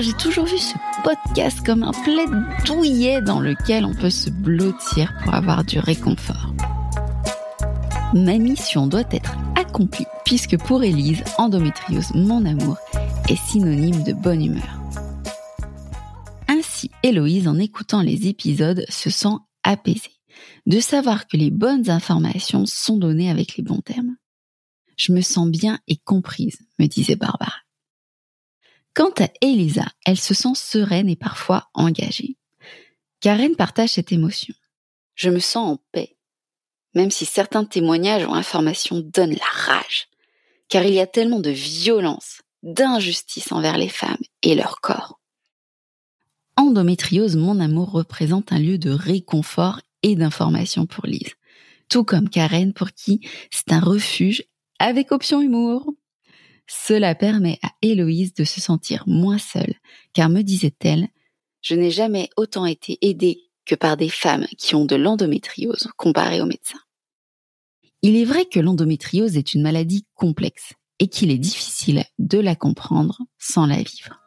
j'ai toujours vu ce podcast comme un douillet dans lequel on peut se blottir pour avoir du réconfort. Ma mission doit être accomplie puisque pour Élise, endométriose, mon amour, est synonyme de bonne humeur. Ainsi, Héloïse, en écoutant les épisodes, se sent apaisée, de savoir que les bonnes informations sont données avec les bons termes. Je me sens bien et comprise, me disait Barbara. Quant à Elisa, elle se sent sereine et parfois engagée. Karen partage cette émotion. Je me sens en paix, même si certains témoignages ou informations donnent la rage, car il y a tellement de violence, d'injustice envers les femmes et leur corps. Endométriose, mon amour, représente un lieu de réconfort et d'information pour Lise, tout comme Karen pour qui c'est un refuge avec option humour. Cela permet à Héloïse de se sentir moins seule, car me disait-elle, je n'ai jamais autant été aidée que par des femmes qui ont de l'endométriose comparée aux médecins. Il est vrai que l'endométriose est une maladie complexe et qu'il est difficile de la comprendre sans la vivre.